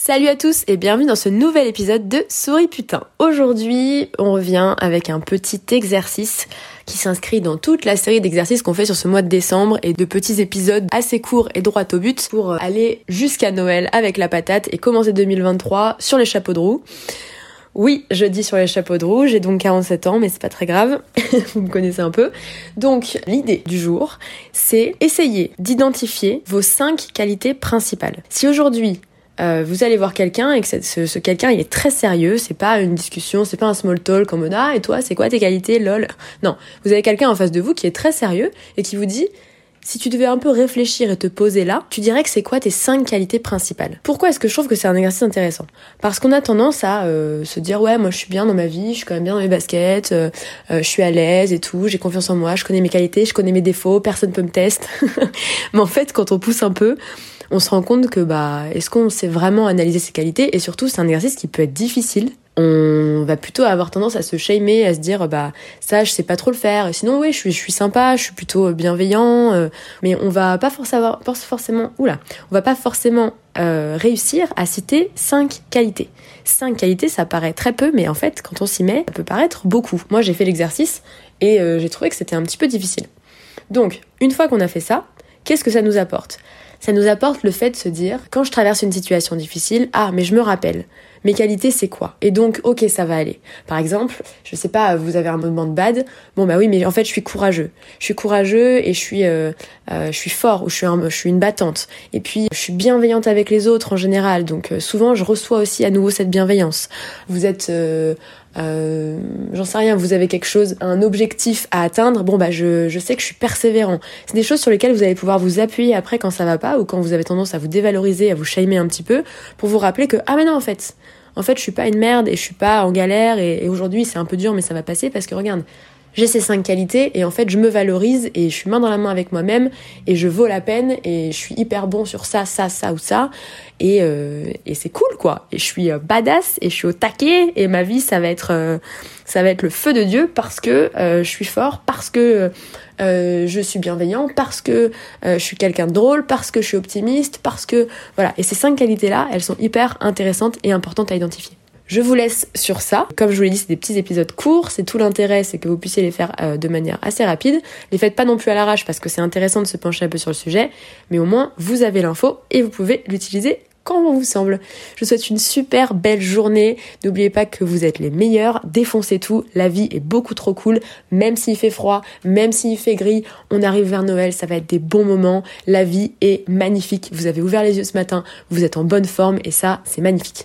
Salut à tous et bienvenue dans ce nouvel épisode de Souris Putain. Aujourd'hui, on revient avec un petit exercice qui s'inscrit dans toute la série d'exercices qu'on fait sur ce mois de décembre et de petits épisodes assez courts et droits au but pour aller jusqu'à Noël avec la patate et commencer 2023 sur les chapeaux de roue. Oui, je dis sur les chapeaux de roue, j'ai donc 47 ans, mais c'est pas très grave, vous me connaissez un peu. Donc, l'idée du jour, c'est essayer d'identifier vos 5 qualités principales. Si aujourd'hui, euh, vous allez voir quelqu'un et que ce, ce, quelqu'un il est très sérieux, c'est pas une discussion, c'est pas un small talk en mode ah et toi c'est quoi tes qualités lol. Non, vous avez quelqu'un en face de vous qui est très sérieux et qui vous dit si tu devais un peu réfléchir et te poser là, tu dirais que c'est quoi tes cinq qualités principales? Pourquoi est-ce que je trouve que c'est un exercice intéressant? Parce qu'on a tendance à euh, se dire ouais moi je suis bien dans ma vie, je suis quand même bien dans mes baskets, euh, je suis à l'aise et tout, j'ai confiance en moi, je connais mes qualités, je connais mes défauts, personne peut me tester. Mais en fait quand on pousse un peu, on se rend compte que bah est-ce qu'on sait vraiment analyser ses qualités? Et surtout c'est un exercice qui peut être difficile. On va plutôt avoir tendance à se shamer, à se dire bah ça je sais pas trop le faire. Sinon oui je suis je suis sympa, je suis plutôt bienveillant, euh, mais on va pas forcément forcément on va pas forcément euh, réussir à citer cinq qualités. Cinq qualités ça paraît très peu, mais en fait quand on s'y met ça peut paraître beaucoup. Moi j'ai fait l'exercice et euh, j'ai trouvé que c'était un petit peu difficile. Donc une fois qu'on a fait ça, qu'est-ce que ça nous apporte? Ça nous apporte le fait de se dire, quand je traverse une situation difficile, ah, mais je me rappelle, mes qualités c'est quoi? Et donc, ok, ça va aller. Par exemple, je sais pas, vous avez un moment de bad, bon bah oui, mais en fait je suis courageux. Je suis courageux et je suis, euh, euh, je suis fort ou je suis, je suis une battante. Et puis, je suis bienveillante avec les autres en général, donc euh, souvent je reçois aussi à nouveau cette bienveillance. Vous êtes euh, j'en sais rien, vous avez quelque chose, un objectif à atteindre, bon bah je, je sais que je suis persévérant. C'est des choses sur lesquelles vous allez pouvoir vous appuyer après quand ça va pas ou quand vous avez tendance à vous dévaloriser, à vous shamer un petit peu, pour vous rappeler que ah mais non en fait, en fait je suis pas une merde et je suis pas en galère et, et aujourd'hui c'est un peu dur mais ça va passer parce que regarde, j'ai ces cinq qualités et en fait je me valorise et je suis main dans la main avec moi-même et je vaux la peine et je suis hyper bon sur ça, ça, ça ou ça et, euh, et c'est cool quoi. Et je suis euh, badass et je suis au taquet et ma vie ça va être euh, ça va être le feu de Dieu parce que je suis fort, parce que je suis bienveillant, parce que je suis quelqu'un de drôle, parce que je suis optimiste, parce que voilà. Et ces cinq qualités là, elles sont hyper intéressantes et importantes à identifier. Je vous laisse sur ça. Comme je vous l'ai dit, c'est des petits épisodes courts. C'est tout l'intérêt, c'est que vous puissiez les faire euh, de manière assez rapide. Les faites pas non plus à l'arrache parce que c'est intéressant de se pencher un peu sur le sujet. Mais au moins, vous avez l'info et vous pouvez l'utiliser quand vous semble. Je vous souhaite une super belle journée. N'oubliez pas que vous êtes les meilleurs. Défoncez tout. La vie est beaucoup trop cool. Même s'il fait froid, même s'il fait gris, on arrive vers Noël. Ça va être des bons moments. La vie est magnifique. Vous avez ouvert les yeux ce matin. Vous êtes en bonne forme et ça, c'est magnifique.